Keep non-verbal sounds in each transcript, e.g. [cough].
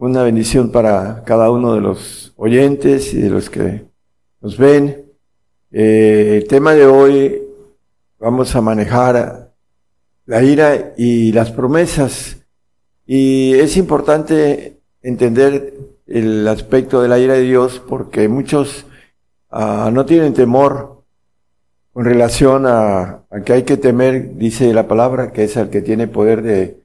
Una bendición para cada uno de los oyentes y de los que nos ven. Eh, el tema de hoy vamos a manejar la ira y las promesas. Y es importante entender el aspecto de la ira de Dios porque muchos ah, no tienen temor con relación a, que hay que temer, dice la palabra, que es el que tiene poder de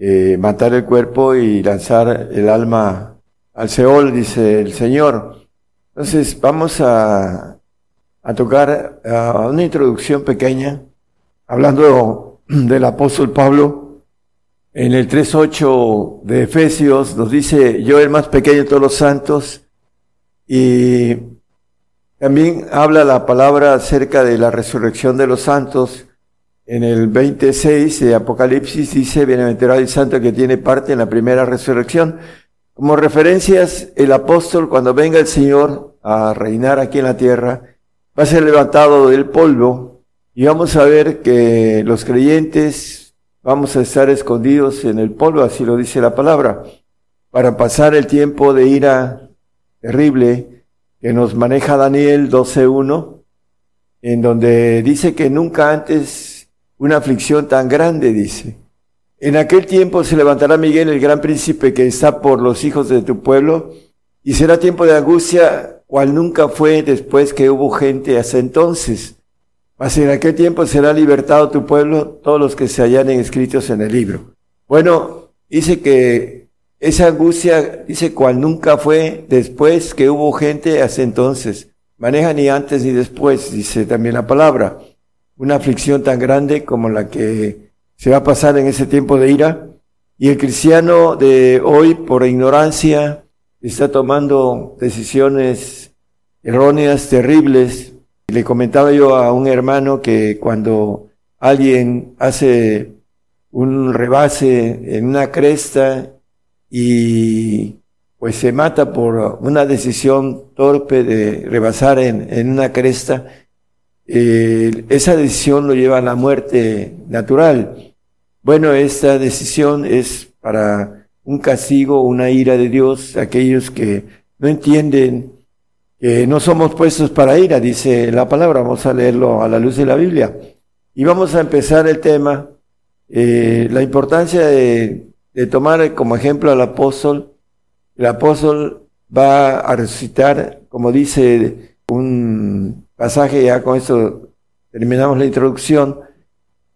eh, matar el cuerpo y lanzar el alma al Seol, dice el Señor. Entonces vamos a, a tocar una introducción pequeña, hablando [clears throat] del apóstol Pablo. En el 3.8 de Efesios nos dice, yo el más pequeño de todos los santos, y también habla la palabra acerca de la resurrección de los santos. En el 26 de Apocalipsis dice, bienaventurado el santo que tiene parte en la primera resurrección. Como referencias, el apóstol cuando venga el Señor a reinar aquí en la tierra, va a ser levantado del polvo y vamos a ver que los creyentes vamos a estar escondidos en el polvo, así lo dice la palabra, para pasar el tiempo de ira terrible que nos maneja Daniel 12.1, en donde dice que nunca antes una aflicción tan grande, dice. En aquel tiempo se levantará Miguel, el gran príncipe que está por los hijos de tu pueblo, y será tiempo de angustia, cual nunca fue después que hubo gente hasta entonces. Mas en aquel tiempo será libertado tu pueblo, todos los que se hallan escritos en el libro. Bueno, dice que esa angustia, dice cual nunca fue después que hubo gente hasta entonces. Maneja ni antes ni después, dice también la palabra. Una aflicción tan grande como la que se va a pasar en ese tiempo de ira. Y el cristiano de hoy, por ignorancia, está tomando decisiones erróneas, terribles. Le comentaba yo a un hermano que cuando alguien hace un rebase en una cresta y pues se mata por una decisión torpe de rebasar en, en una cresta, esa decisión lo lleva a la muerte natural. Bueno, esta decisión es para un castigo, una ira de Dios, aquellos que no entienden que no somos puestos para ira, dice la palabra. Vamos a leerlo a la luz de la Biblia. Y vamos a empezar el tema, eh, la importancia de, de tomar como ejemplo al apóstol. El apóstol va a resucitar, como dice un pasaje, ya con esto terminamos la introducción,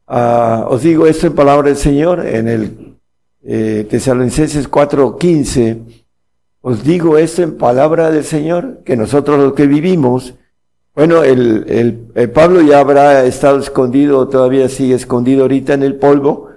Ah, os digo esto en palabra del Señor, en el eh, Tesalonicenses 4:15. Os digo esto en palabra del Señor, que nosotros los que vivimos, bueno, el, el, Pablo ya habrá estado escondido, todavía sigue escondido ahorita en el polvo.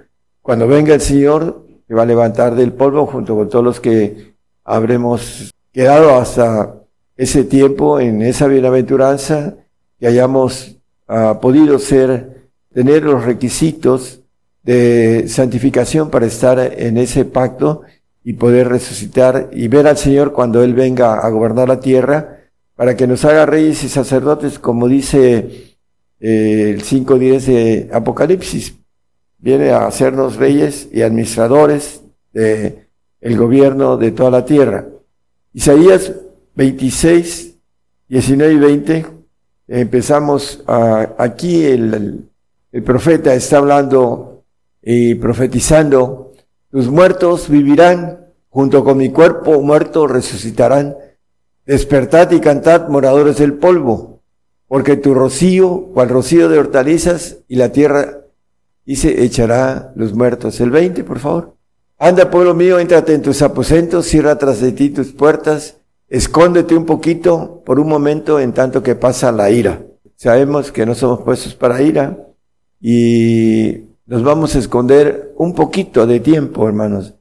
Cuando venga el Señor, se va a levantar del polvo junto con todos los que habremos quedado hasta ese tiempo en esa bienaventuranza, que hayamos ah, podido ser tener los requisitos de santificación para estar en ese pacto y poder resucitar y ver al Señor cuando Él venga a gobernar la tierra, para que nos haga reyes y sacerdotes, como dice eh, el 5.10 de Apocalipsis. Viene a hacernos reyes y administradores de gobierno de toda la tierra. Isaías 26, 19 y 20, empezamos aquí el, profeta está hablando y profetizando, tus muertos vivirán, junto con mi cuerpo muerto resucitarán. Despertad y cantad, moradores del polvo, porque tu rocío, cual rocío de hortalizas, y la tierra, y se echará los muertos. El 20, por favor. Anda, pueblo mío, éntrate en tus aposentos, cierra tras de ti tus puertas, escóndete un poquito por un momento en tanto que pasa la ira. Sabemos que no somos puestos para ira, y nos vamos a esconder un poquito de tiempo, hermanos,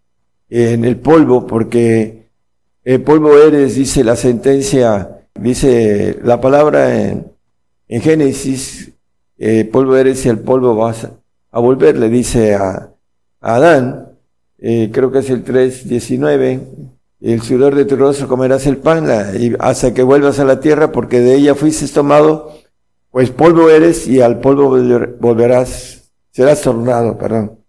en el polvo, porque el polvo eres, dice la sentencia, dice la palabra en, en Génesis, eh, polvo eres y el polvo vas a volver, le dice a, Adán, eh, creo que es el 3.19, el sudor de tu rostro comerás el pan y hasta que vuelvas a la tierra porque de ella fuiste tomado, pues polvo eres y al polvo volverás, serás tornado, perdón.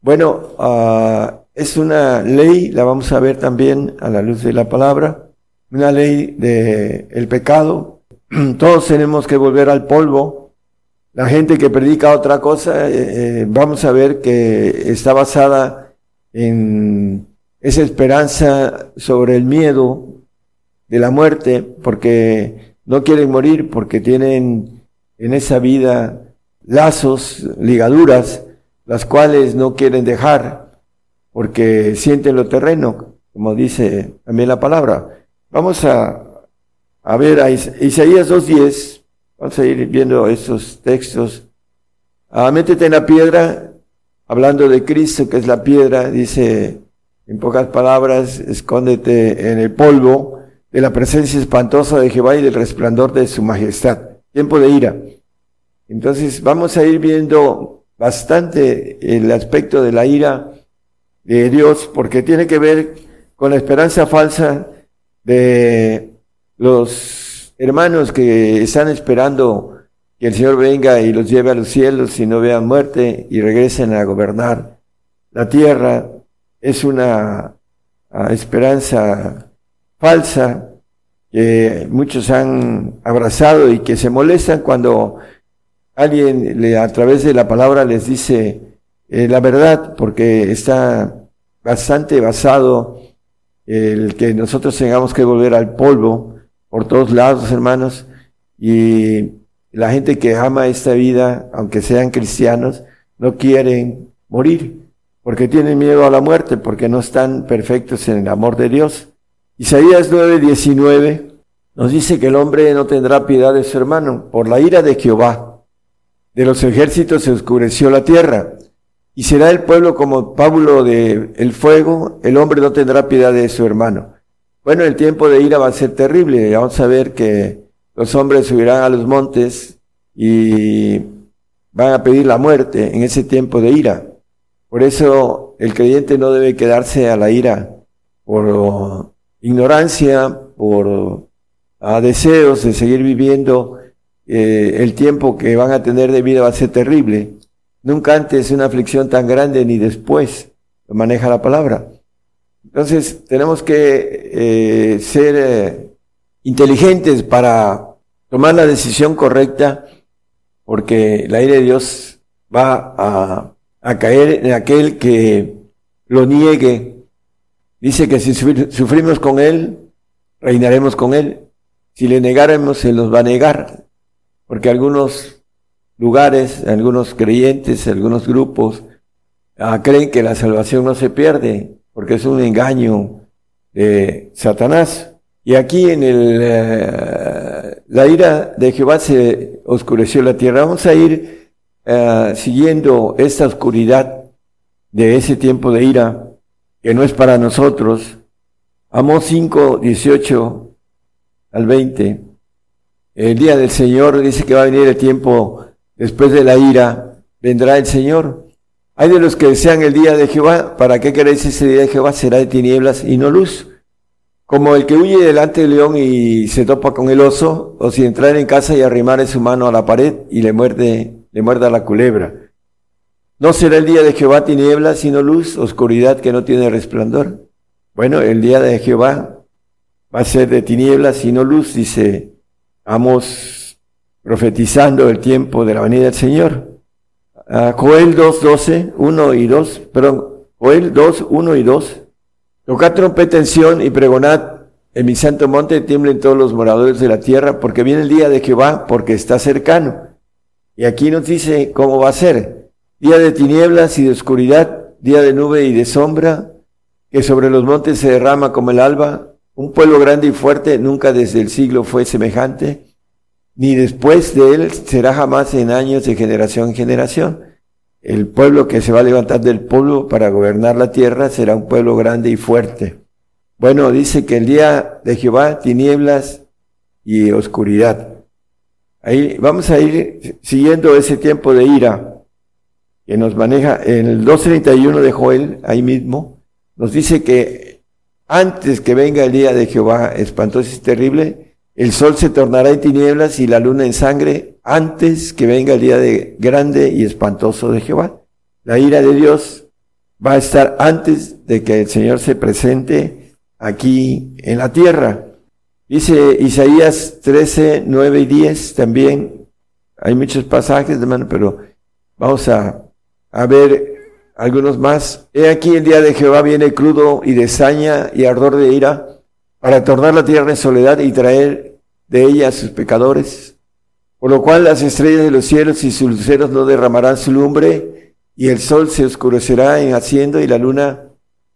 Bueno, uh, es una ley, la vamos a ver también a la luz de la palabra, una ley de pecado. [clears throat] Todos tenemos que volver al polvo. La gente que predica otra cosa, eh, eh, vamos a ver que está basada en esa esperanza sobre el miedo de la muerte, porque no quieren morir, porque tienen en esa vida lazos, ligaduras, las cuales no quieren dejar porque sienten lo terreno, como dice también la palabra. Vamos a, a ver a Isaías 2.10, vamos a ir viendo estos textos. Ah, métete en la piedra, hablando de Cristo, que es la piedra, dice en pocas palabras, escóndete en el polvo de la presencia espantosa de Jehová y del resplandor de su majestad. Tiempo de ira. Entonces vamos a ir viendo bastante el aspecto de la ira de Dios, porque tiene que ver con la esperanza falsa de los hermanos que están esperando que el Señor venga y los lleve a los cielos y no vean muerte y regresen a gobernar la tierra. Es una ah, esperanza falsa que muchos han abrazado y que se molestan cuando alguien le, a través de la palabra les dice eh, la verdad, porque está bastante basado el que nosotros tengamos que volver al polvo por todos lados, hermanos, y la gente que ama esta vida, aunque sean cristianos, no quieren morir, porque tienen miedo a la muerte, porque no están perfectos en el amor de Dios. Isaías 9:19 nos dice que el hombre no tendrá piedad de su hermano, por la ira de Jehová. De los ejércitos se oscureció la tierra, y será el pueblo como Pablo de el fuego, el hombre no tendrá piedad de su hermano. Bueno, el tiempo de ira va a ser terrible. Vamos a ver que los hombres subirán a los montes y van a pedir la muerte en ese tiempo de ira. Por eso el creyente no debe quedarse a la ira por ignorancia, por a deseos de seguir viviendo. Eh, el tiempo que van a tener de vida va a ser terrible. Nunca antes una aflicción tan grande ni después lo maneja la palabra. Entonces tenemos que eh, ser eh, inteligentes para tomar la decisión correcta porque la ira de Dios va a, a caer en aquel que lo niegue. Dice que si sufrimos con Él, reinaremos con Él. Si le negáramos, Él nos va a negar. Porque algunos lugares, algunos creyentes, algunos grupos, ah, creen que la salvación no se pierde, porque es un engaño de Satanás. Y aquí en el, eh, la ira de Jehová se oscureció la tierra. Vamos a ir eh, siguiendo esta oscuridad de ese tiempo de ira, que no es para nosotros. Amós 5, 18 al 20. El día del Señor dice que va a venir el tiempo Después de la ira vendrá el Señor. Hay de los que desean el día de Jehová. ¿Para qué queréis ese día de Jehová? Será de tinieblas y no luz. Como el que huye delante del león y se topa con el oso, o si entrar en casa y arrimar su mano a la pared y le muerde, le muerda la culebra. No será el día de Jehová tinieblas sino luz, oscuridad que no tiene resplandor. Bueno, el día de Jehová va a ser de tinieblas sino luz, dice Amos profetizando el tiempo de la venida del Señor. Uh, Joel 2, 12, 1 y 2, perdón, Joel 2, 1 y 2. Tocad trompeta en y pregonad en mi santo monte, tiemblen todos los moradores de la tierra, porque viene el día de Jehová, porque está cercano. Y aquí nos dice cómo va a ser. Día de tinieblas y de oscuridad, día de nube y de sombra, que sobre los montes se derrama como el alba. Un pueblo grande y fuerte, nunca desde el siglo fue semejante ni después de él será jamás en años de generación en generación. El pueblo que se va a levantar del pueblo para gobernar la tierra será un pueblo grande y fuerte. Bueno, dice que el día de Jehová, tinieblas y oscuridad. Ahí vamos a ir siguiendo ese tiempo de ira que nos maneja en el 2.31 de Joel, ahí mismo, nos dice que antes que venga el día de Jehová espantoso y terrible, el sol se tornará en tinieblas y la luna en sangre antes que venga el día de grande y espantoso de Jehová. La ira de Dios va a estar antes de que el Señor se presente aquí en la tierra. Dice Isaías 13, 9 y 10 también. Hay muchos pasajes, hermano, pero vamos a, a ver algunos más. He aquí el día de Jehová viene crudo y de saña y ardor de ira para tornar la tierra en soledad y traer de ella a sus pecadores. Por lo cual las estrellas de los cielos y sus luceros no derramarán su lumbre y el sol se oscurecerá en haciendo y la luna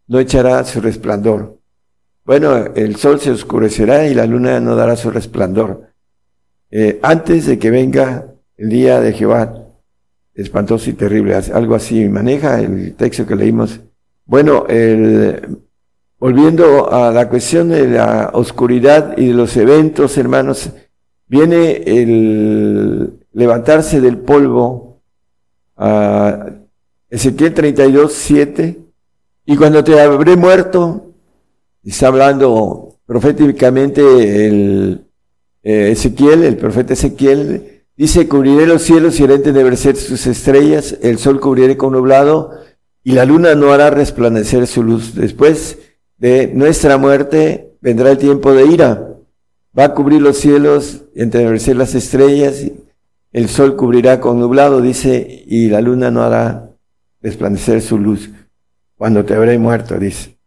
no echará su resplandor. Bueno, el sol se oscurecerá y la luna no dará su resplandor. Eh, antes de que venga el día de Jehová, espantoso y terrible, algo así maneja el texto que leímos. Bueno, volviendo a la cuestión de la oscuridad y de los eventos, hermanos, viene el levantarse del polvo, a Ezequiel 32, 7, y cuando te habré muerto, está hablando proféticamente el eh, Ezequiel, el profeta Ezequiel, dice, cubriré los cielos y haré entenebrecer sus estrellas, el sol cubriré con nublado y la luna no hará resplandecer su luz. Después de nuestra muerte vendrá el tiempo de ira. Va a cubrir los cielos, entenebrecer las estrellas, el sol cubrirá con nublado, dice, y la luna no hará resplandecer su luz. Cuando te habré muerto, dice.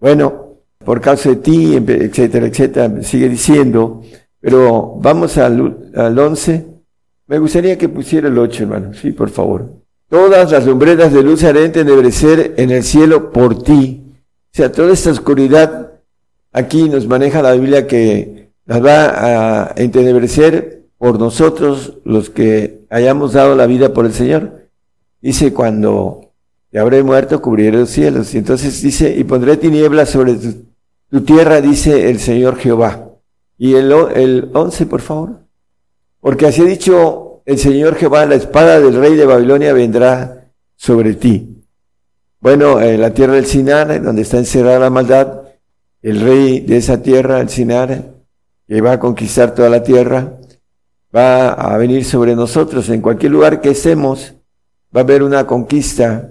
Bueno, por causa de ti, etcétera, etcétera, sigue diciendo, pero vamos al, al 11. Me gustaría que pusiera el 8, hermano, sí, por favor. Todas las lumbreras de luz haré entenebrecer en el cielo por ti. O sea, toda esta oscuridad, aquí nos maneja la Biblia que las va a entenebrecer por nosotros, los que hayamos dado la vida por el Señor. Dice, cuando te habré muerto, cubriré los cielos. Y entonces dice, y pondré tinieblas sobre tu tierra, dice el Señor Jehová. Y el, el 11, por favor. Porque así ha dicho el Señor Jehová, la espada del rey de Babilonia vendrá sobre ti. Bueno, en la tierra del Sinar, donde está encerrada la maldad, el rey de esa tierra, el Sinar, que va a conquistar toda la tierra, va a venir sobre nosotros. En cualquier lugar que estemos, va a haber una conquista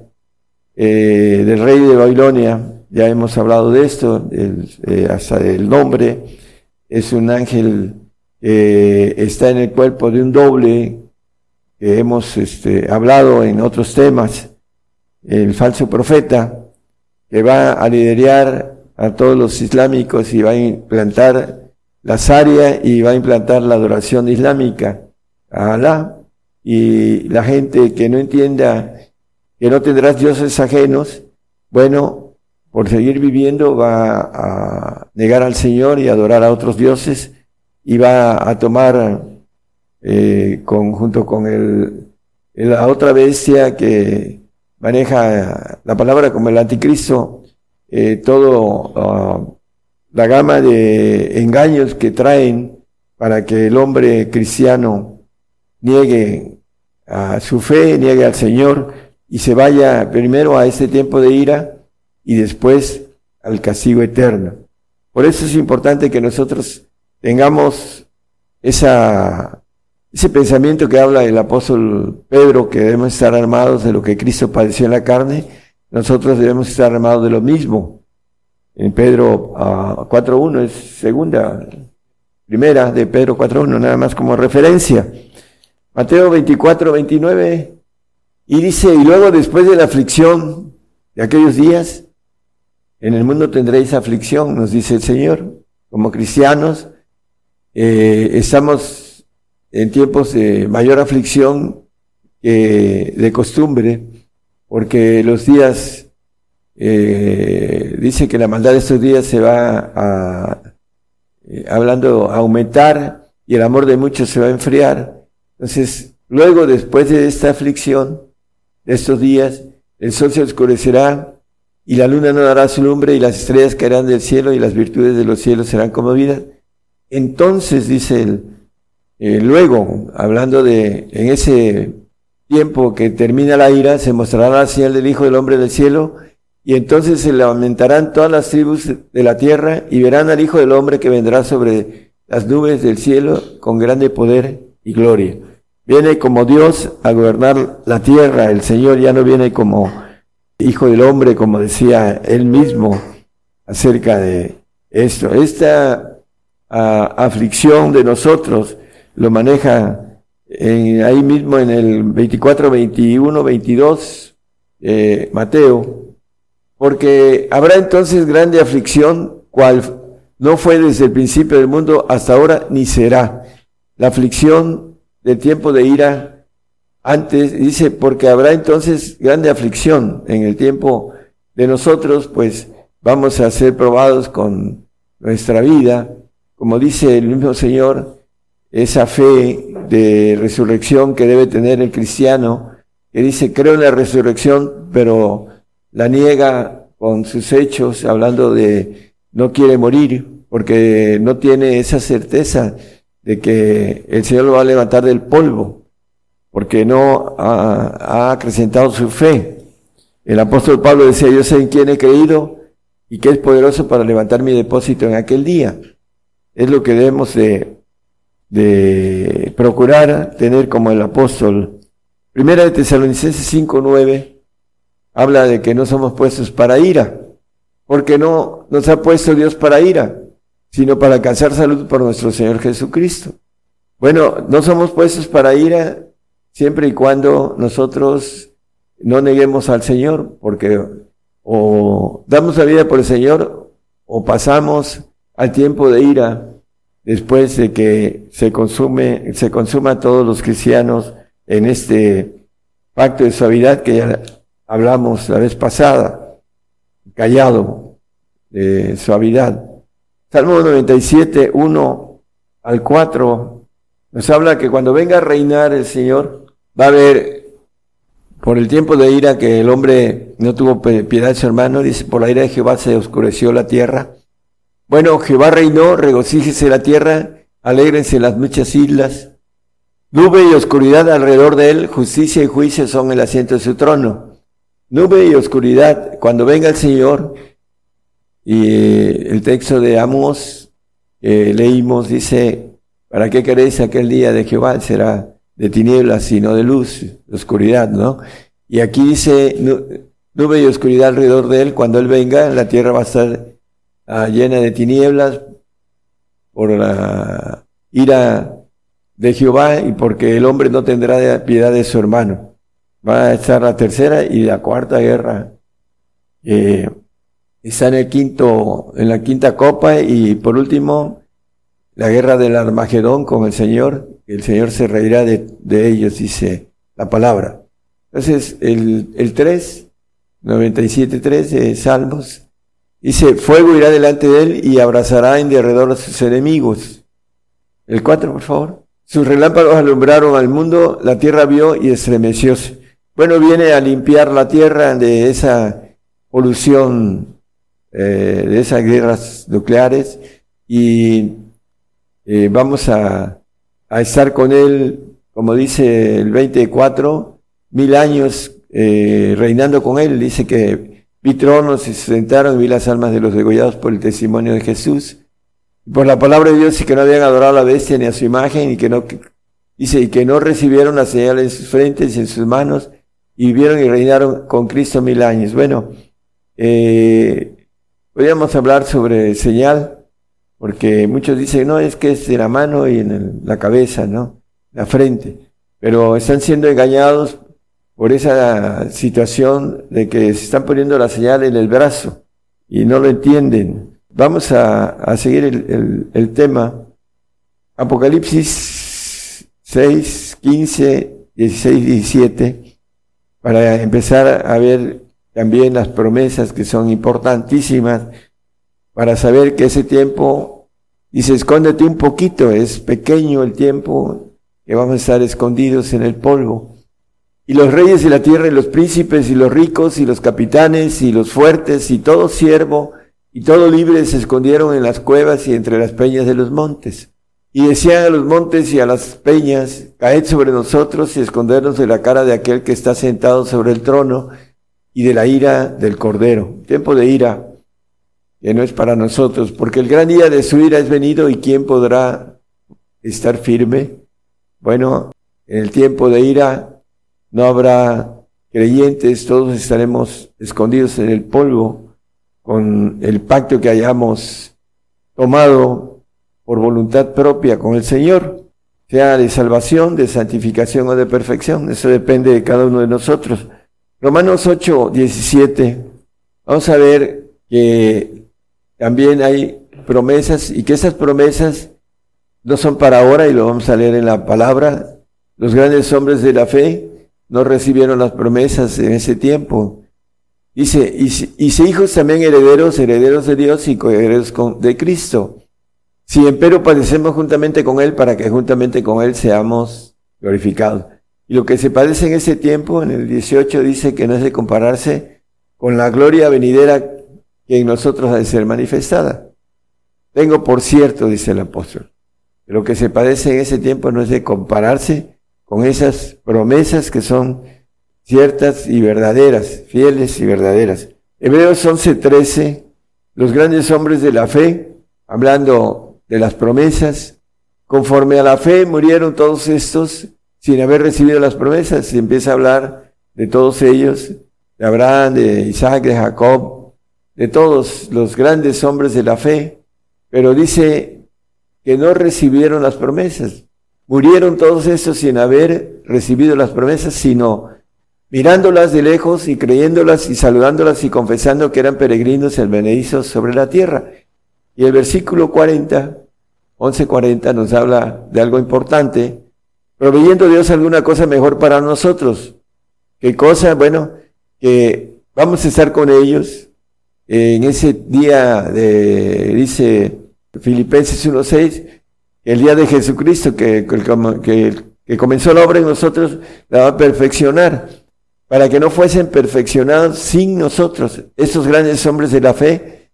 eh, del rey de Babilonia, ya hemos hablado de esto, eh, hasta el nombre, es un ángel que está en el cuerpo de un doble, que hemos este, hablado en otros temas, el falso profeta, que va a liderar a todos los islámicos y va a implantar la Sharia y va a implantar la adoración islámica a Alá. Y la gente que no entienda que no tendrás dioses ajenos, bueno, por seguir viviendo va a negar al Señor y adorar a otros dioses y va a tomar eh, junto con el, la otra bestia que maneja la palabra como el anticristo, eh, todo ah, la gama de engaños que traen para que el hombre cristiano niegue a su fe, niegue al Señor y se vaya primero a este tiempo de ira y después al castigo eterno. Por eso es importante que nosotros tengamos esa, ese pensamiento que habla el apóstol Pedro, que debemos estar armados de lo que Cristo padeció en la carne, nosotros debemos estar armados de lo mismo. En Pedro 4.1 ah, es segunda, primera de Pedro 4.1, nada más como referencia. Mateo 24.29, y dice, y luego después de la aflicción de aquellos días, en el mundo tendréis aflicción, nos dice el Señor. Como cristianos, eh, estamos en tiempos de mayor aflicción que de costumbre, porque los días, eh, dice que la maldad de estos días se va a, eh, hablando, a aumentar y el amor de muchos se va a enfriar. Entonces, luego, después de esta aflicción, de estos días, el sol se oscurecerá y la luna no dará su lumbre, y las estrellas caerán del cielo, y las virtudes de los cielos serán conmovidas. Entonces, dice él, eh, luego, hablando de en ese tiempo que termina la ira, se mostrará la señal del Hijo del Hombre del cielo, y entonces se lamentarán todas las tribus de la tierra, y verán al Hijo del Hombre que vendrá sobre las nubes del cielo con grande poder y gloria. Viene como Dios a gobernar la tierra, el Señor ya no viene como Hijo del Hombre, como decía él mismo acerca de esto. Esta ah, aflicción de nosotros lo maneja ahí mismo en el 24, 21, 22, Mateo, porque habrá entonces grande aflicción, cual no fue desde el principio del mundo hasta ahora, ni será. La aflicción del tiempo de ira antes dice, porque habrá entonces grande aflicción en el tiempo de nosotros, pues vamos a ser probados con nuestra vida, como dice el mismo Señor, esa fe de resurrección que debe tener el cristiano, que dice, creo en la resurrección, pero la niega con sus hechos, hablando de no quiere morir, porque no tiene esa certeza de que el Señor lo va a levantar del polvo porque no ha, acrecentado su fe. El apóstol Pablo decía, yo sé en quién he creído y que es poderoso para levantar mi depósito en aquel día. Es lo que debemos de, de procurar tener como el apóstol. Primera de Tesalonicenses 5.9 habla de que no somos puestos para ira, porque no nos ha puesto Dios para ira, sino para alcanzar salud por nuestro Señor Jesucristo. Bueno, no somos puestos para ira siempre y cuando nosotros no neguemos al Señor, porque o damos la vida por el Señor o pasamos al tiempo de ira después de que se consume, se consuma a todos los cristianos en este pacto de suavidad que ya hablamos la vez pasada, callado, de suavidad. Salmo 97, 1 al 4, nos habla que cuando venga a reinar el Señor, Va a haber, por el tiempo de ira que el hombre no tuvo piedad de su hermano, dice, por la ira de Jehová se oscureció la tierra. Bueno, Jehová reinó, regocíjese la tierra, alégrense las muchas islas. Nube y oscuridad alrededor de él, justicia y juicio son el asiento de su trono. Nube y oscuridad, cuando venga el Señor, y eh, el texto de Amos, leímos, dice, ¿para qué queréis aquel día de Jehová? Será de tinieblas, sino de luz, de oscuridad, ¿no? Y aquí dice, nube y oscuridad alrededor de él, cuando él venga, la tierra va a estar ah, llena de tinieblas por la ira de Jehová y porque el hombre no tendrá piedad de su hermano. Va a estar la tercera y la cuarta guerra. Eh, está en el quinto, en la quinta copa y por último, la guerra del Armagedón con el Señor el Señor se reirá de, ellos, dice la palabra. Entonces, el, el 3, 97.3 de Salmos, dice, fuego irá delante de él y abrazará en derredor a sus enemigos. El 4, por favor. Sus relámpagos alumbraron al mundo, la tierra vio y estremecióse. Bueno, viene a limpiar la tierra de esa polución, eh, de esas guerras nucleares y eh, vamos a a estar con Él, como dice el 24, mil años eh, reinando con Él. Dice que vi tronos y se sentaron, vi las almas de los degollados por el testimonio de Jesús. Por la palabra de Dios y que no habían adorado a la bestia ni a su imagen y que no, dice, y que no recibieron la señal en sus frentes y en sus manos y vivieron y reinaron con Cristo mil años. Bueno, eh, podríamos hablar sobre señal, porque muchos dicen, no, es que es de la mano y en la cabeza, ¿no? La frente. Pero están siendo engañados por esa situación de que se están poniendo la señal en el brazo y no lo entienden. Vamos a, seguir el, el, tema. Apocalipsis 6, 15, 16, 17, para empezar a ver también las promesas que son importantísimas para saber que ese tiempo, dice, escóndete un poquito, es pequeño el tiempo que vamos a estar escondidos en el polvo. Y los reyes de la tierra y los príncipes y los ricos y los capitanes y los fuertes y todo siervo y todo libre se escondieron en las cuevas y entre las peñas de los montes. Y decían a los montes y a las peñas, caed sobre nosotros y escondernos de la cara de aquel que está sentado sobre el trono y de la ira del cordero. Tiempo de ira que no es para nosotros, porque el gran día de su ira es venido y quién podrá estar firme. Bueno, en el tiempo de ira no habrá creyentes, todos estaremos escondidos en el polvo con el pacto que hayamos tomado por voluntad propia con el Señor, sea de salvación, de santificación o de perfección. Eso depende de cada uno de nosotros. Romanos 8, 17. Vamos a ver que también hay promesas y que esas promesas no son para ahora y lo vamos a leer en la palabra. Los grandes hombres de la fe no recibieron las promesas en ese tiempo. Dice, y, y hijos también herederos, herederos de Dios y coherederos de Cristo. Si empero padecemos juntamente con Él para que juntamente con Él seamos glorificados. Y lo que se padece en ese tiempo, en el 18, dice que no es de compararse con la gloria venidera que en nosotros ha de ser manifestada. Tengo por cierto, dice el apóstol, lo que se padece en ese tiempo no es de compararse con esas promesas que son ciertas y verdaderas, fieles y verdaderas. Hebreos 11:13, los grandes hombres de la fe, hablando de las promesas, conforme a la fe murieron todos estos sin haber recibido las promesas. Se empieza a hablar de todos ellos, de Abraham, de Isaac, de Jacob, de todos los grandes hombres de la fe, pero dice que no recibieron las promesas. Murieron todos estos sin haber recibido las promesas, sino mirándolas de lejos y creyéndolas y saludándolas y confesando que eran peregrinos el benedizos sobre la tierra. Y el versículo 40, 11:40 nos habla de algo importante, proveyendo Dios alguna cosa mejor para nosotros. ¿Qué cosa? Bueno, que vamos a estar con ellos en ese día de, dice, Filipenses 1.6, el día de Jesucristo que, que, comenzó la obra en nosotros, la va a perfeccionar, para que no fuesen perfeccionados sin nosotros. Estos grandes hombres de la fe,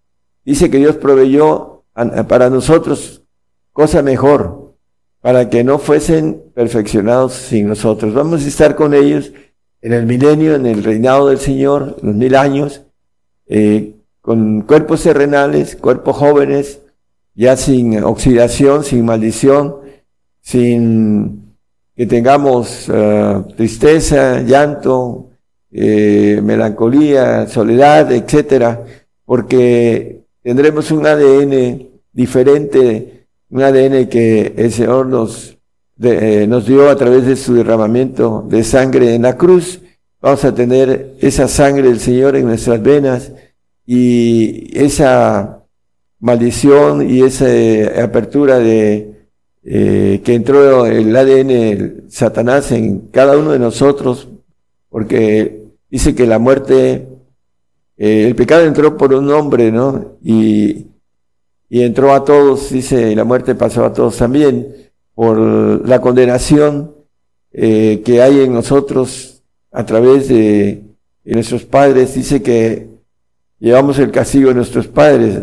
dice que Dios proveyó para nosotros cosa mejor, para que no fuesen perfeccionados sin nosotros. Vamos a estar con ellos en el milenio, en el reinado del Señor, los mil años, eh, con cuerpos terrenales, cuerpos jóvenes, ya sin oxidación, sin maldición, sin que tengamos eh, tristeza, llanto, eh, melancolía, soledad, etcétera, porque tendremos un ADN diferente, un ADN que el Señor nos, eh, nos dio a través de su derramamiento de sangre en la cruz. Vamos a tener esa sangre del Señor en nuestras venas y esa maldición y esa eh, apertura de eh, que entró el ADN Satanás en cada uno de nosotros, porque dice que la muerte, eh, el pecado entró por un hombre, ¿no? Y, y entró a todos, dice, la muerte pasó a todos también, por la condenación que hay en nosotros a través de, de nuestros padres, dice que llevamos el castigo de nuestros padres,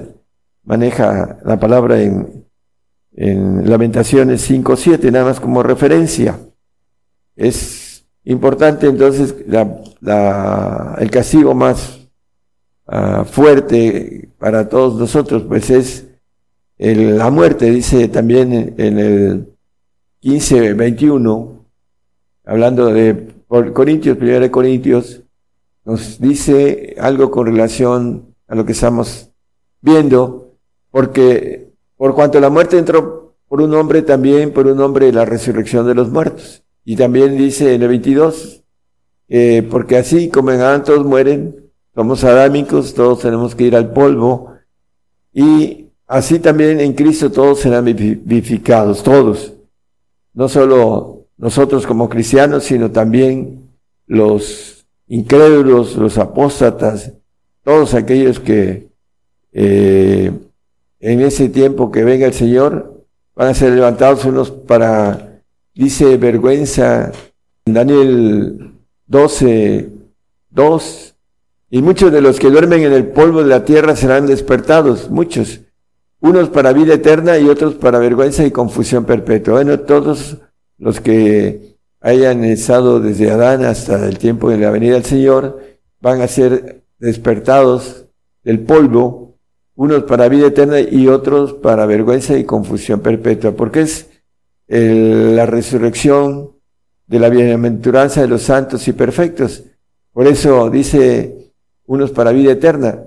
maneja la palabra en, en Lamentaciones 5.7, nada más como referencia. Es importante entonces el castigo más uh, fuerte para todos nosotros, pues es la muerte, dice también en, el 15.21, hablando de por Corintios, 1 Corintios, nos dice algo con relación a lo que estamos viendo porque por cuanto la muerte entró por un hombre, también por un hombre la resurrección de los muertos. Y también dice en el 22, eh, porque así como en Adán todos mueren, somos adámicos, todos tenemos que ir al polvo, y así también en Cristo todos serán vivificados, todos. No solo nosotros como cristianos, sino también los incrédulos, los apóstatas, todos aquellos que eh, en ese tiempo que venga el Señor, van a ser levantados unos para, dice, vergüenza. En Daniel 12, 2. Y muchos de los que duermen en el polvo de la tierra serán despertados, muchos. Unos para vida eterna y otros para vergüenza y confusión perpetua. Bueno, todos los que hayan estado desde Adán hasta el tiempo de la venida del Señor van a ser despertados del polvo, unos para vida eterna y otros para vergüenza y confusión perpetua, porque es la resurrección de la bienaventuranza de los santos y perfectos. Por eso dice unos para vida eterna.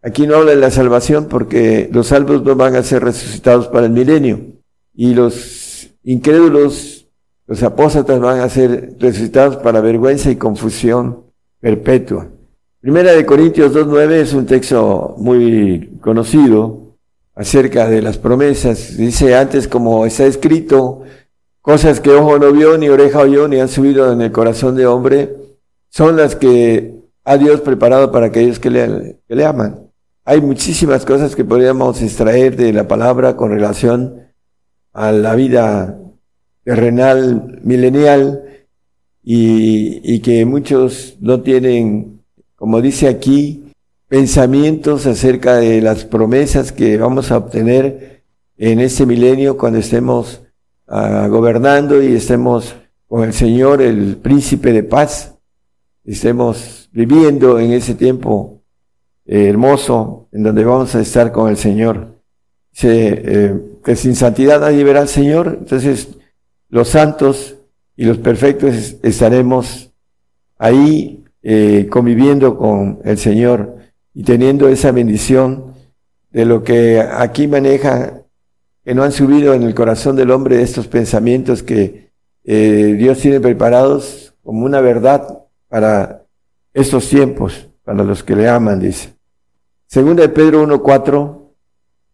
Aquí no habla de la salvación porque los salvos no van a ser resucitados para el milenio y los incrédulos, los apóstatas van a ser resucitados para vergüenza y confusión perpetua. Primera de Corintios 2.9 es un texto muy conocido acerca de las promesas. Dice antes como está escrito, cosas que ojo no vio, ni oreja oyó, ni han subido en el corazón de hombre, son las que ha Dios preparado para aquellos que le, que le aman. Hay muchísimas cosas que podríamos extraer de la palabra con relación a la vida terrenal, milenial, y, y que muchos no tienen como dice aquí, pensamientos acerca de las promesas que vamos a obtener en este milenio cuando estemos ah, gobernando y estemos con el Señor, el príncipe de paz, estemos viviendo en ese tiempo eh, hermoso en donde vamos a estar con el Señor. Eh, que sin santidad nadie verá al Señor, entonces los santos y los perfectos estaremos ahí eh, conviviendo con el Señor y teniendo esa bendición de lo que aquí maneja, que no han subido en el corazón del hombre estos pensamientos que eh, Dios tiene preparados como una verdad para estos tiempos, para los que le aman, dice. Segunda de Pedro 1.4,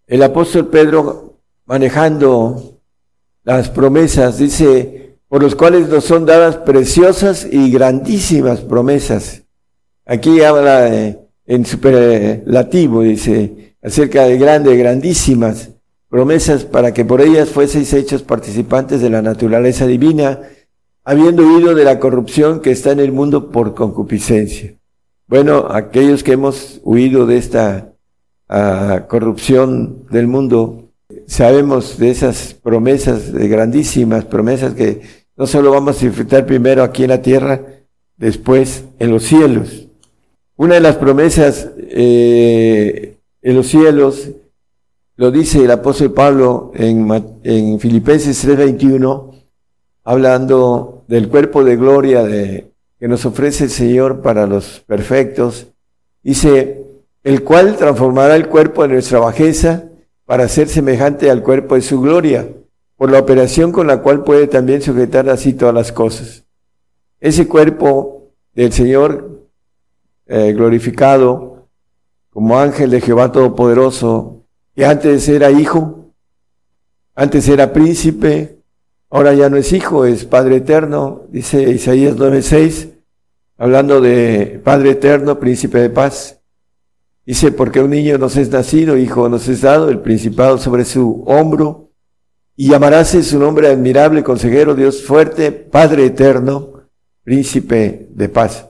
el apóstol Pedro manejando las promesas, dice, por los cuales nos son dadas preciosas y grandísimas promesas. Aquí habla en superlativo, dice, acerca de grandes, grandísimas promesas para que por ellas fueseis hechos participantes de la naturaleza divina, habiendo huido de la corrupción que está en el mundo por concupiscencia. Bueno, aquellos que hemos huido de esta ah, corrupción del mundo, sabemos de esas promesas, de grandísimas promesas que no solo vamos a disfrutar primero aquí en la tierra, después en los cielos. Una de las promesas eh, en los cielos, lo dice el apóstol Pablo en, en Filipenses 3:21, hablando del cuerpo de gloria que nos ofrece el Señor para los perfectos. Dice, el cual transformará el cuerpo de nuestra bajeza para ser semejante al cuerpo de su gloria por la operación con la cual puede también sujetar así todas las cosas. Ese cuerpo del Señor eh, glorificado como ángel de Jehová Todopoderoso, que antes era hijo, antes era príncipe, ahora ya no es hijo, es Padre eterno, dice Isaías 9:6, hablando de Padre eterno, príncipe de paz. Dice, porque un niño nos es nacido, hijo nos es dado, el principado sobre su hombro, y llamarás su nombre admirable, consejero, Dios fuerte, Padre eterno, príncipe de paz.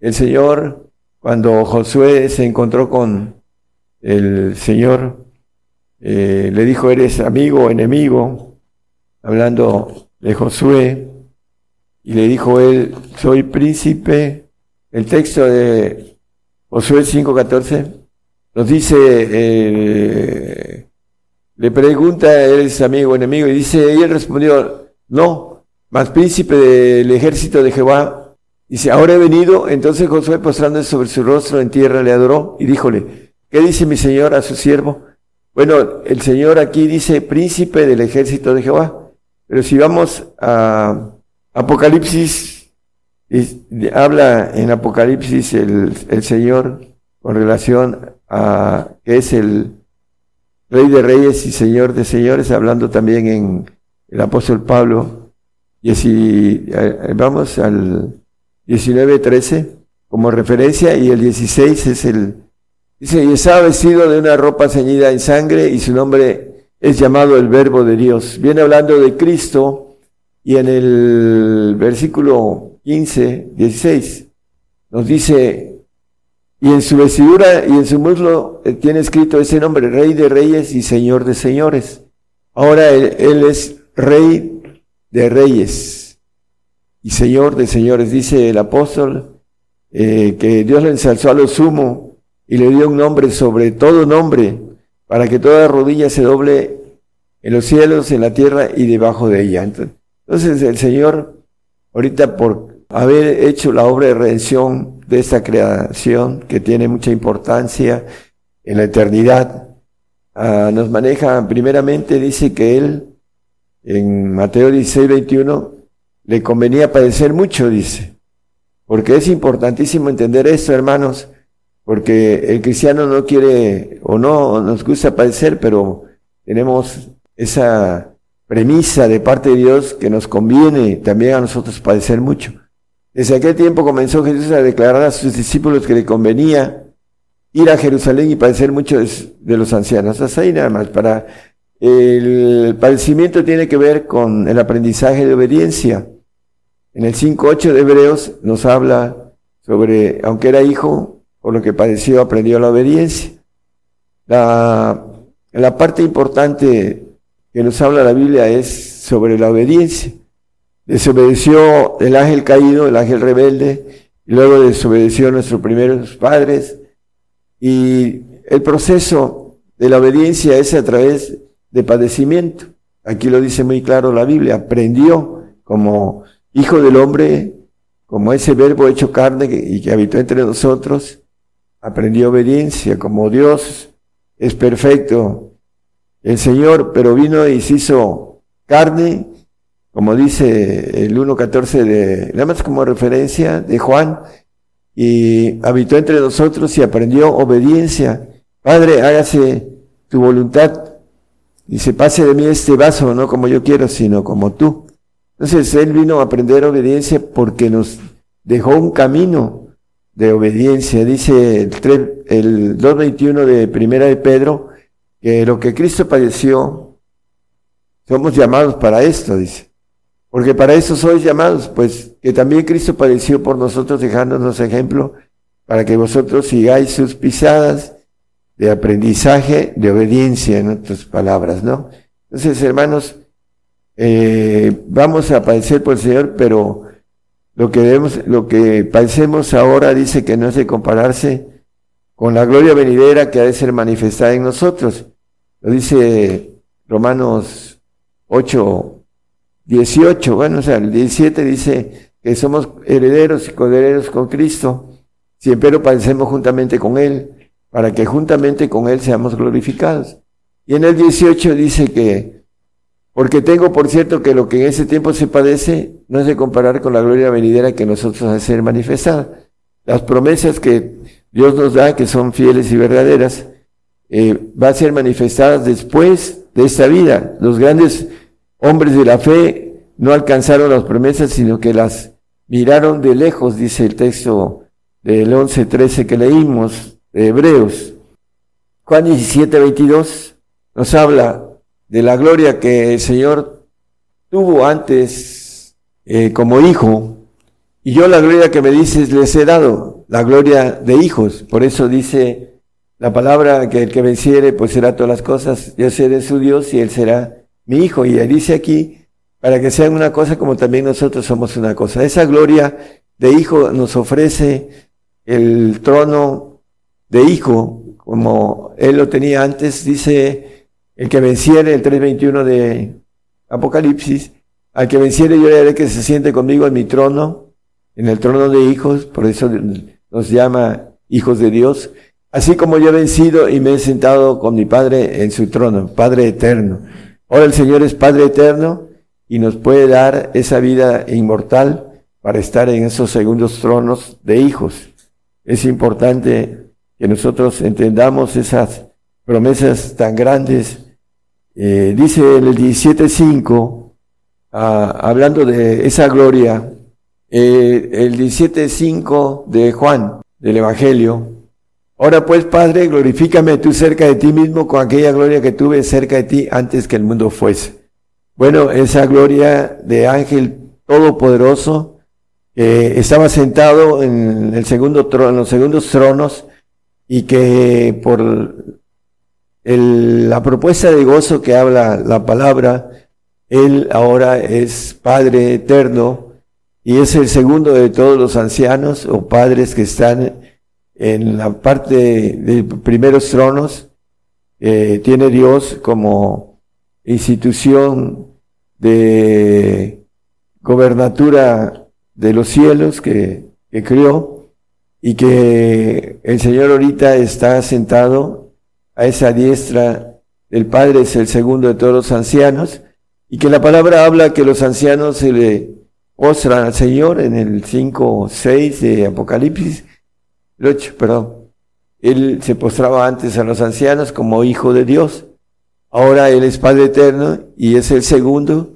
El Señor, cuando Josué se encontró con el Señor, eh, le dijo, eres amigo o enemigo, hablando de Josué, y le dijo él, soy príncipe. El texto de Josué 5.14 nos dice, eh, le pregunta, ¿eres amigo o enemigo? Y dice, y él respondió, no, más príncipe del ejército de Jehová. Dice, ahora he venido. Entonces Josué postrándose sobre su rostro en tierra le adoró y díjole, ¿qué dice mi señor a su siervo? Bueno, el señor aquí dice príncipe del ejército de Jehová. Pero si vamos a Apocalipsis, habla en Apocalipsis el, el Señor con relación a que es el Rey de Reyes y Señor de Señores, hablando también en el apóstol Pablo. Y si eh, vamos al 19.13 como referencia y el 16 es el... Dice, y estaba vestido de una ropa ceñida en sangre y su nombre es llamado el Verbo de Dios. Viene hablando de Cristo y en el versículo 15, 16. Nos dice, y en su vestidura y en su muslo eh, tiene escrito ese nombre, Rey de Reyes y Señor de Señores. Ahora él, es Rey de Reyes y Señor de Señores. Dice el apóstol eh, que Dios le ensalzó a lo sumo y le dio un nombre sobre todo nombre, para que toda rodilla se doble en los cielos, en la tierra y debajo de ella. Entonces el Señor, ahorita por haber hecho la obra de redención de esta creación que tiene mucha importancia en la eternidad, ah, nos maneja primeramente, dice que Él, en Mateo 16, 21, le convenía padecer mucho, dice. Porque es importantísimo entender esto, hermanos, porque el cristiano no quiere o no nos gusta padecer, pero tenemos esa premisa de parte de Dios que nos conviene también a nosotros padecer mucho. Desde aquel tiempo comenzó Jesús a declarar a sus discípulos que le convenía ir a Jerusalén y padecer mucho de los ancianos. Hasta ahí nada más. Para el padecimiento tiene que ver con el aprendizaje de obediencia. En el 5.8 de Hebreos nos habla sobre, aunque era hijo, por lo que padeció, aprendió la obediencia. La, la parte importante que nos habla la Biblia es sobre la obediencia. Desobedeció el ángel caído, el ángel rebelde, y luego desobedeció a nuestros primeros padres. Y el proceso de la obediencia es a través de padecimiento. Aquí lo dice muy claro la Biblia. Aprendió como hijo del hombre, como ese verbo hecho carne y que habitó entre nosotros. Aprendió obediencia como Dios es perfecto el Señor, pero vino y se hizo carne, como dice el 1.14 de, nada más como referencia de Juan, y habitó entre nosotros y aprendió obediencia. Padre, hágase tu voluntad. Y se pase de mí este vaso, no como yo quiero, sino como tú. Entonces Él vino a aprender obediencia porque nos dejó un camino de obediencia. Dice el, el 2.21 de Primera de Pedro, que lo que Cristo padeció, somos llamados para esto, dice. Porque para eso sois llamados, pues que también Cristo padeció por nosotros dejándonos ejemplo para que vosotros sigáis sus pisadas de aprendizaje, de obediencia, en otras palabras, ¿no? Entonces, hermanos, eh, vamos a padecer por el Señor, pero lo que debemos, lo que padecemos ahora dice que no es de compararse con la gloria venidera que ha de ser manifestada en nosotros. Lo dice Romanos 8, 18. Bueno, o sea, el 17 dice que somos herederos y coherederos con Cristo, siempre lo padecemos juntamente con Él, para que juntamente con Él seamos glorificados. Y en el 18 dice que, porque tengo por cierto que lo que en ese tiempo se padece no es de comparar con la gloria venidera que nosotros ha de ser manifestada. Las promesas que Dios nos da, que son fieles y verdaderas, eh, va a ser manifestadas después de esta vida. Los grandes hombres de la fe no alcanzaron las promesas, sino que las miraron de lejos, dice el texto del 11.13 que leímos de Hebreos. Juan 17, 22 nos habla de la gloria que el Señor tuvo antes eh, como hijo, y yo la gloria que me dices les he dado, la gloria de hijos. Por eso dice la palabra que el que venciere, pues será todas las cosas. Yo seré su Dios y él será mi hijo. Y dice aquí, para que sean una cosa como también nosotros somos una cosa. Esa gloria de hijo nos ofrece el trono de hijo, como él lo tenía antes, dice el que venciere, el 3.21 de Apocalipsis, al que venciere yo le haré que se siente conmigo en mi trono, en el trono de hijos, por eso nos llama hijos de Dios. Así como yo he vencido y me he sentado con mi Padre en su trono, Padre eterno. Ahora el Señor es Padre eterno y nos puede dar esa vida inmortal para estar en esos segundos tronos de hijos. Es importante que nosotros entendamos esas promesas tan grandes. Eh, dice en el 17.5, ah, hablando de esa gloria, eh, el 17.5 de Juan, del Evangelio, Ahora pues, Padre, glorifícame tú cerca de ti mismo con aquella gloria que tuve cerca de ti antes que el mundo fuese. Bueno, esa gloria de ángel todopoderoso que estaba sentado en el segundo trono, en los segundos tronos, y que por la propuesta de gozo que habla la palabra, él ahora es Padre eterno y es el segundo de todos los ancianos o padres que están en la parte de primeros tronos. tiene Dios como institución de gobernatura de los cielos que, que crió y que el Señor ahorita está sentado a esa diestra del Padre, es el segundo de todos los ancianos, y que la palabra habla que los ancianos se le ostran al Señor en el 5, 6 de Apocalipsis, el 8, perdón. Él se postraba antes a los ancianos como hijo de Dios. Ahora Él es Padre eterno y es el segundo.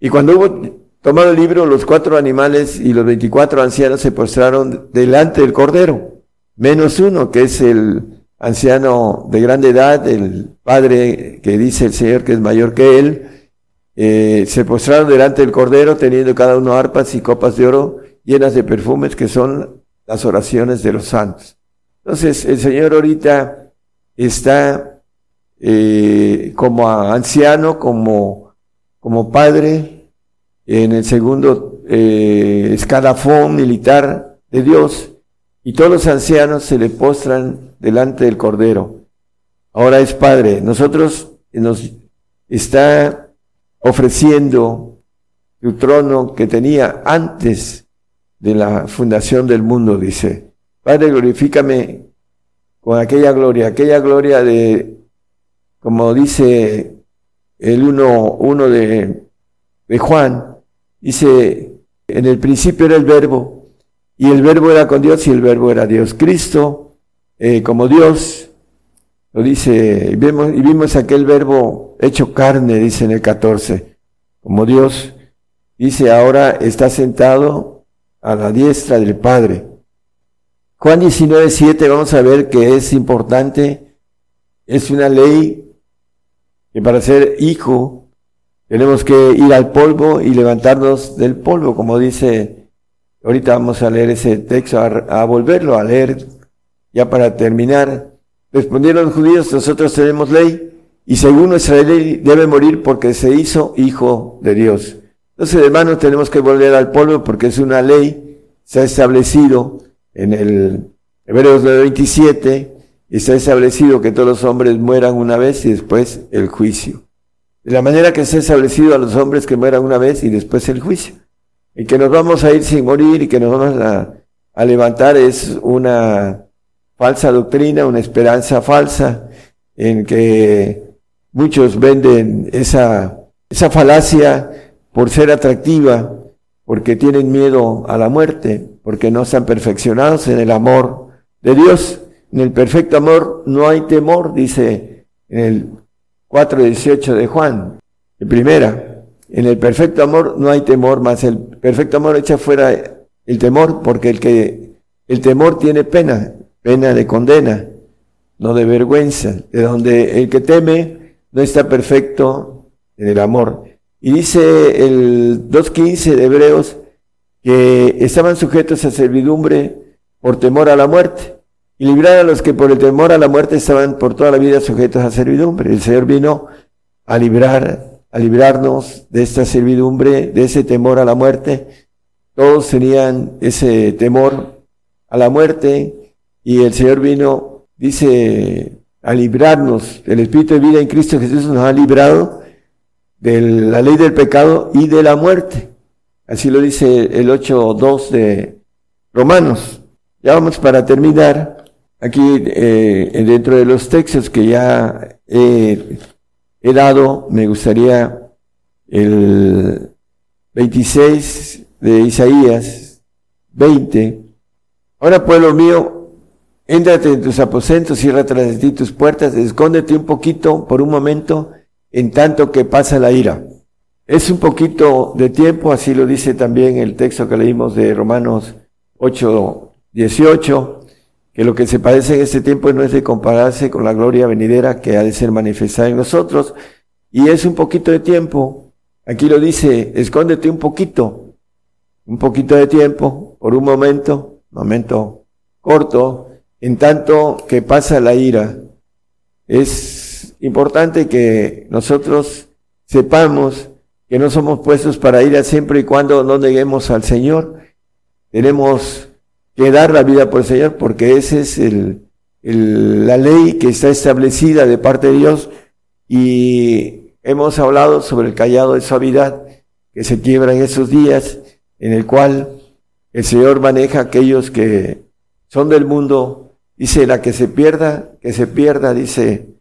Y cuando hubo tomado el libro, los cuatro animales y los veinticuatro ancianos se postraron delante del Cordero, menos uno, que es el anciano de grande edad, el Padre que dice el Señor que es mayor que Él, eh, se postraron delante del Cordero teniendo cada uno arpas y copas de oro llenas de perfumes que son las oraciones de los santos. Entonces el Señor ahorita está eh, como anciano, como, como padre, en el segundo eh, escalafón militar de Dios, y todos los ancianos se le postran delante del Cordero. Ahora es Padre. Nosotros nos está ofreciendo su trono que tenía antes de la fundación del mundo, dice. Padre, glorifícame con aquella gloria, aquella gloria de, como dice el uno, uno de, de Juan, dice, en el principio era el verbo, y el verbo era con Dios y el verbo era Dios. Cristo, eh, como Dios, lo dice, y vemos, y vimos aquel verbo hecho carne, dice en el 14, como Dios, dice ahora está sentado a la diestra del Padre. Juan 19, 7, vamos a ver que es importante, es una ley que para ser hijo tenemos que ir al polvo y levantarnos del polvo, como dice, ahorita vamos a leer ese texto, a, volverlo a leer ya para terminar. Respondieron los judíos, nosotros tenemos ley y según nuestra ley debe morir porque se hizo hijo de Dios. Entonces, hermanos, tenemos que volver al polvo porque es una ley, se ha establecido en el Hebreos 9:27, y se ha establecido que todos los hombres mueran una vez y después el juicio. De la manera que se ha establecido a los hombres que mueran una vez y después el juicio. Y que nos vamos a ir sin morir y que nos vamos a, a levantar es una falsa doctrina, una esperanza falsa en que muchos venden esa, esa falacia por ser atractiva, porque tienen miedo a la muerte, porque no están perfeccionados en el amor de Dios. En el perfecto amor no hay temor, dice en el 4.18 de Juan, en primera. En el perfecto amor no hay temor, más el perfecto amor echa fuera el temor, porque el que el temor tiene pena, pena de condena, no de vergüenza, de donde el que teme no está perfecto en el amor. Y dice el 2.15 de Hebreos que estaban sujetos a servidumbre por temor a la muerte y librar a los que por el temor a la muerte estaban por toda la vida sujetos a servidumbre. El Señor vino a librar, a librarnos de esta servidumbre, de ese temor a la muerte. Todos tenían ese temor a la muerte y el Señor vino, dice, a librarnos. El Espíritu de vida en Cristo Jesús nos ha librado de la ley del pecado y de la muerte. Así lo dice el 8.2 de Romanos. Ya vamos para terminar. Aquí, eh, dentro de los textos que ya he, dado, me gustaría el 26 de Isaías 20. Ahora, pueblo mío, Éntrate en tus aposentos, cierra tras de ti tus puertas, escóndete un poquito por un momento en tanto que pasa la ira. Es un poquito de tiempo, así lo dice también el texto que leímos de Romanos 8, 18, que lo que se padece en este tiempo no es de compararse con la gloria venidera que ha de ser manifestada en nosotros, y es un poquito de tiempo. Aquí lo dice, escóndete un poquito, un poquito de tiempo, por un momento, momento corto, en tanto que pasa la ira. Es importante que nosotros sepamos que no somos puestos para ira siempre y cuando no neguemos al Señor. Tenemos que dar la vida por el Señor porque esa es el, la ley que está establecida de parte de Dios y hemos hablado sobre el callado de suavidad que se quiebra en esos días en el cual el Señor maneja a aquellos que son del mundo. Dice, la que se pierda, que se pierda, dice,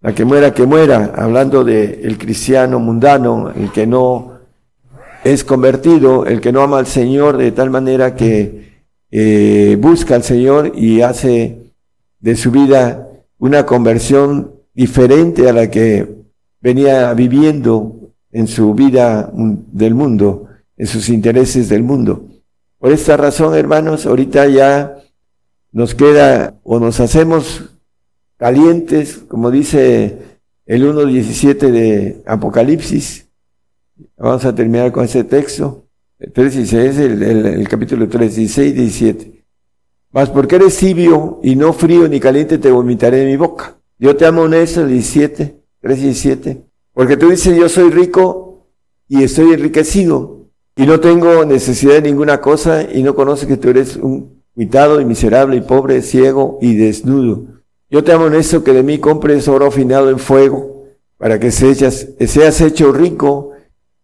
la que muera, que muera, hablando de el cristiano mundano, el que no es convertido, el que no ama al Señor de tal manera que eh, busca al Señor y hace de su vida una conversión diferente a la que venía viviendo en su vida del mundo, en sus intereses del mundo. Por esta razón, hermanos, ahorita ya nos queda o nos hacemos calientes, como dice el 1.17 de Apocalipsis. Vamos a terminar con ese texto. El 3.16 es el, el, capítulo 3, 16 y 17. Mas porque eres tibio y no frío ni caliente, te vomitaré de mi boca. Yo te amo en eso, 17, 3 17. Porque tú dices, yo soy rico y estoy enriquecido y no tengo necesidad de ninguna cosa y no conoces que tú eres un cuitado y miserable y pobre, ciego y desnudo. Yo te amo en eso que de mí compres oro afinado en fuego para que seas, hecho rico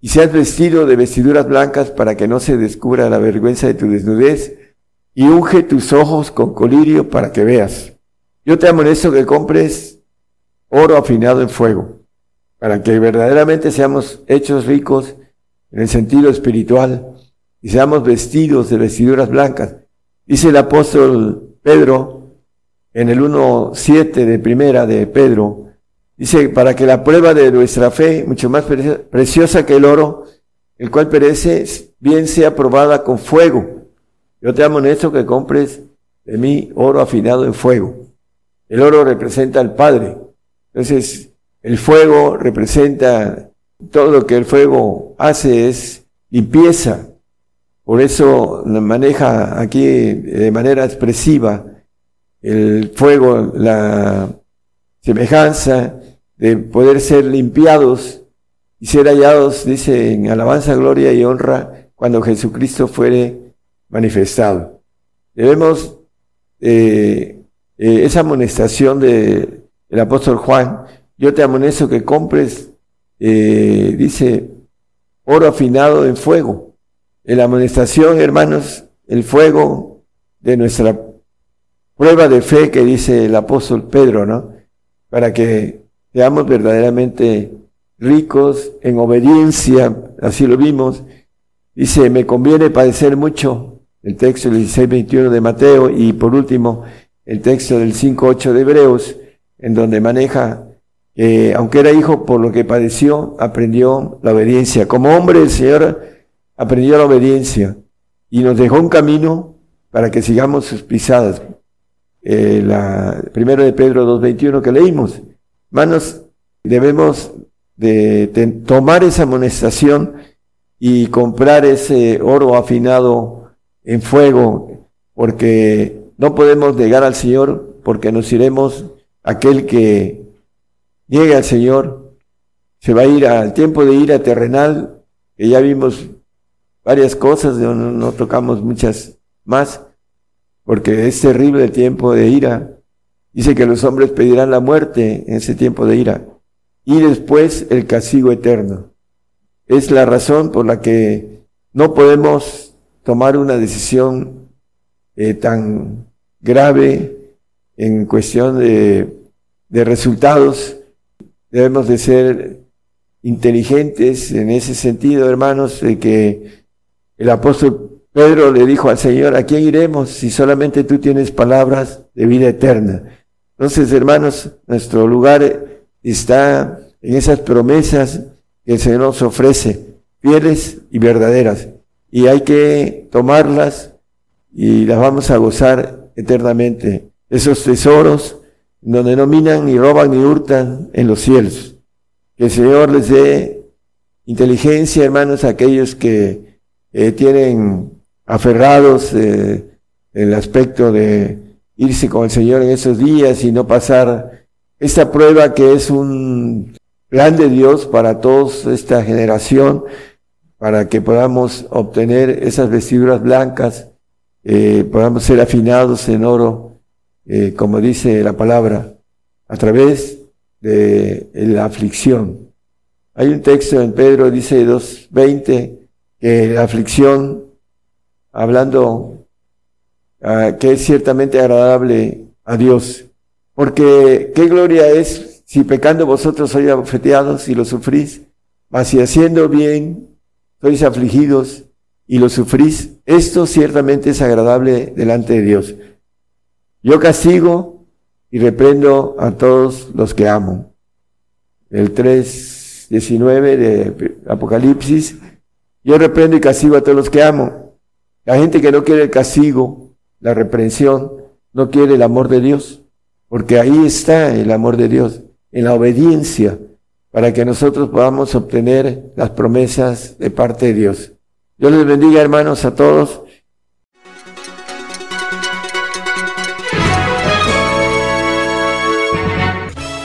y seas vestido de vestiduras blancas para que no se descubra la vergüenza de tu desnudez y unge tus ojos con colirio para que veas. Yo te amo en eso que compres oro afinado en fuego, para que verdaderamente seamos hechos ricos en el sentido espiritual y seamos vestidos de vestiduras blancas. Dice el apóstol Pedro en el 1.7 de primera de Pedro, dice, para que la prueba de nuestra fe, mucho más preciosa que el oro, el cual perece, bien sea probada con fuego yo te amo en esto que compres de mí oro afinado en fuego. El oro representa al Padre. Entonces, el fuego representa todo lo que el fuego hace es limpieza. Por eso maneja aquí de manera expresiva el fuego, la semejanza de poder ser limpiados y ser hallados, dice en alabanza, gloria y honra, cuando Jesucristo fuere manifestado. Debemos, eh, eh, esa amonestación del el apóstol Juan, yo te amonesto que compres, eh, dice, oro afinado en fuego. En la amonestación, hermanos, el fuego de nuestra prueba de fe que dice el apóstol Pedro, ¿no? Para que seamos verdaderamente ricos en obediencia, así lo vimos. Dice, me conviene padecer mucho el texto del 16-21 de Mateo y por último el texto del 5-8 de Hebreos, en donde maneja que aunque era hijo por lo que padeció, aprendió la obediencia. Como hombre el Señor aprendió la obediencia y nos dejó un camino para que sigamos sus pisadas. Eh, la primero de Pedro 2.21 que leímos. Manos, debemos de tomar esa amonestación y comprar ese oro afinado en fuego, porque no podemos negar al Señor, porque nos iremos, aquel que niegue al Señor, se va a ir al tiempo de ira terrenal, ya vimos varias cosas, no, no tocamos muchas más, porque es terrible el tiempo de ira. Dice que los hombres pedirán la muerte en ese tiempo de ira y después el castigo eterno. Es la razón por la que no podemos tomar una decisión eh, tan grave en cuestión de, de resultados. Debemos de ser inteligentes en ese sentido, hermanos, de que el apóstol Pedro le dijo al Señor, ¿a quién iremos si solamente tú tienes palabras de vida eterna? Entonces, hermanos, nuestro lugar está en esas promesas que el Señor nos ofrece, fieles y verdaderas y hay que tomarlas y las vamos a gozar eternamente. Esos tesoros donde no minan, ni roban, ni hurtan en los cielos. Que el Señor les dé inteligencia, hermanos, a aquellos que eh, tienen aferrados eh, el aspecto de irse con el Señor en esos días y no pasar esta prueba que es un plan de Dios para toda esta generación, para que podamos obtener esas vestiduras blancas, eh, podamos ser afinados en oro, eh, como dice la palabra, a través de la aflicción. Hay un texto en Pedro, dice 2.20, que la aflicción, hablando ah, que es ciertamente agradable a Dios, porque qué gloria es si pecando vosotros sois abofeteados y lo sufrís, mas si haciendo bien sois afligidos y lo sufrís, esto ciertamente es agradable delante de Dios. Yo castigo y reprendo a todos los que amo. El 3.19 de Apocalipsis, yo reprendo y castigo a todos los que amo. La gente que no quiere el castigo, la reprensión, no quiere el amor de Dios, porque ahí está el amor de Dios, en la obediencia, para que nosotros podamos obtener las promesas de parte de Dios. Dios les bendiga, hermanos, a todos.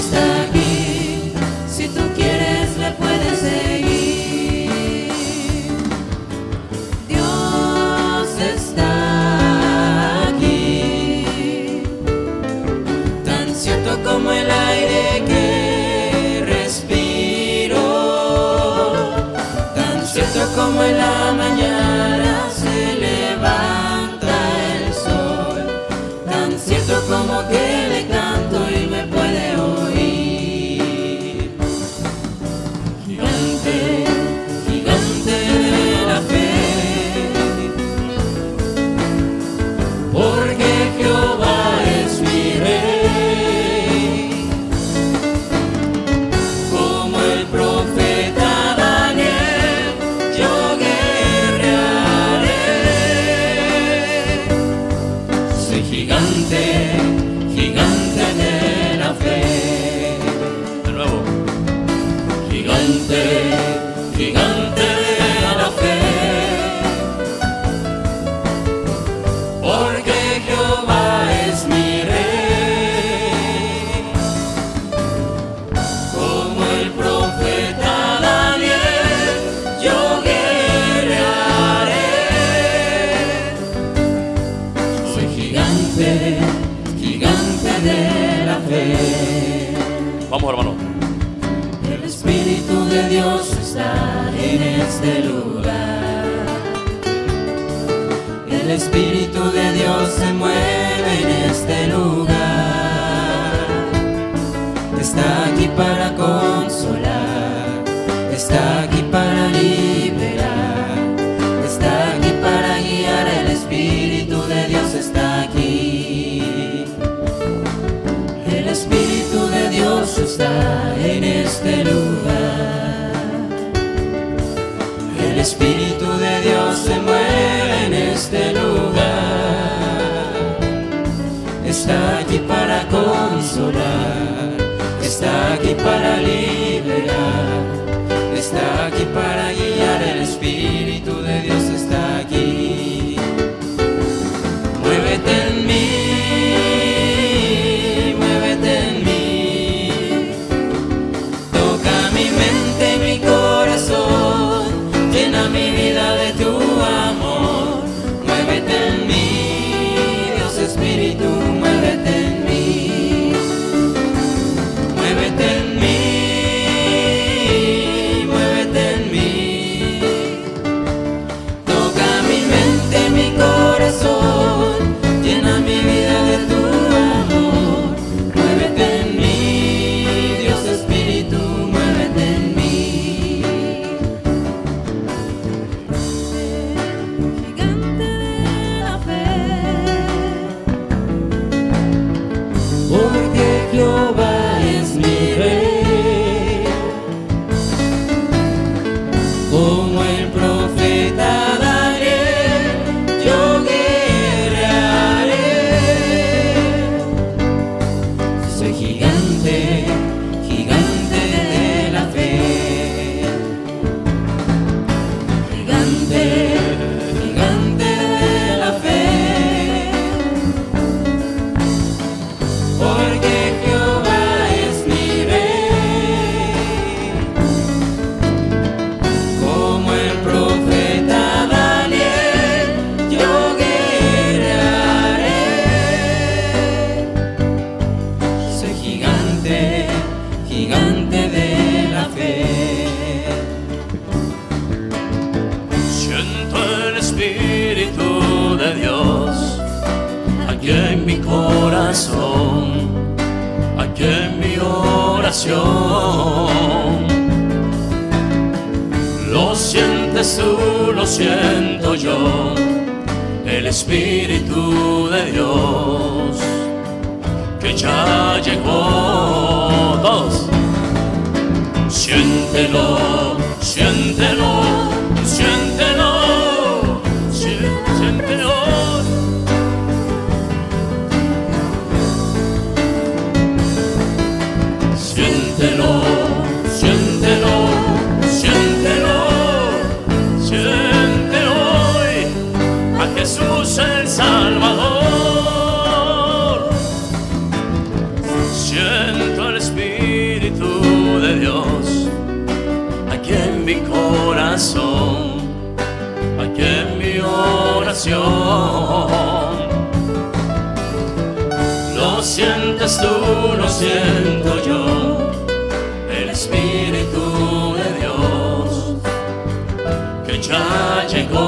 Stuck the Vamos, hermano. El Espíritu de Dios está en este lugar. El Espíritu de Dios se mueve en este lugar. este lugar. El Espíritu de Dios se mueve en este lugar. Está aquí para consolar, está aquí para liberar sientes tú, lo siento yo, el Espíritu de Dios que ya llegó.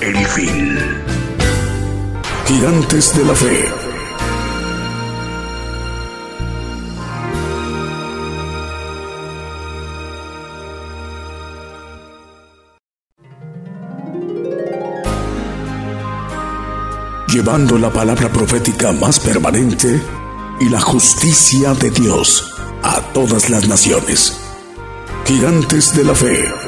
El fin. Gigantes de la fe. Llevando la palabra profética más permanente y la justicia de Dios a todas las naciones. Gigantes de la fe.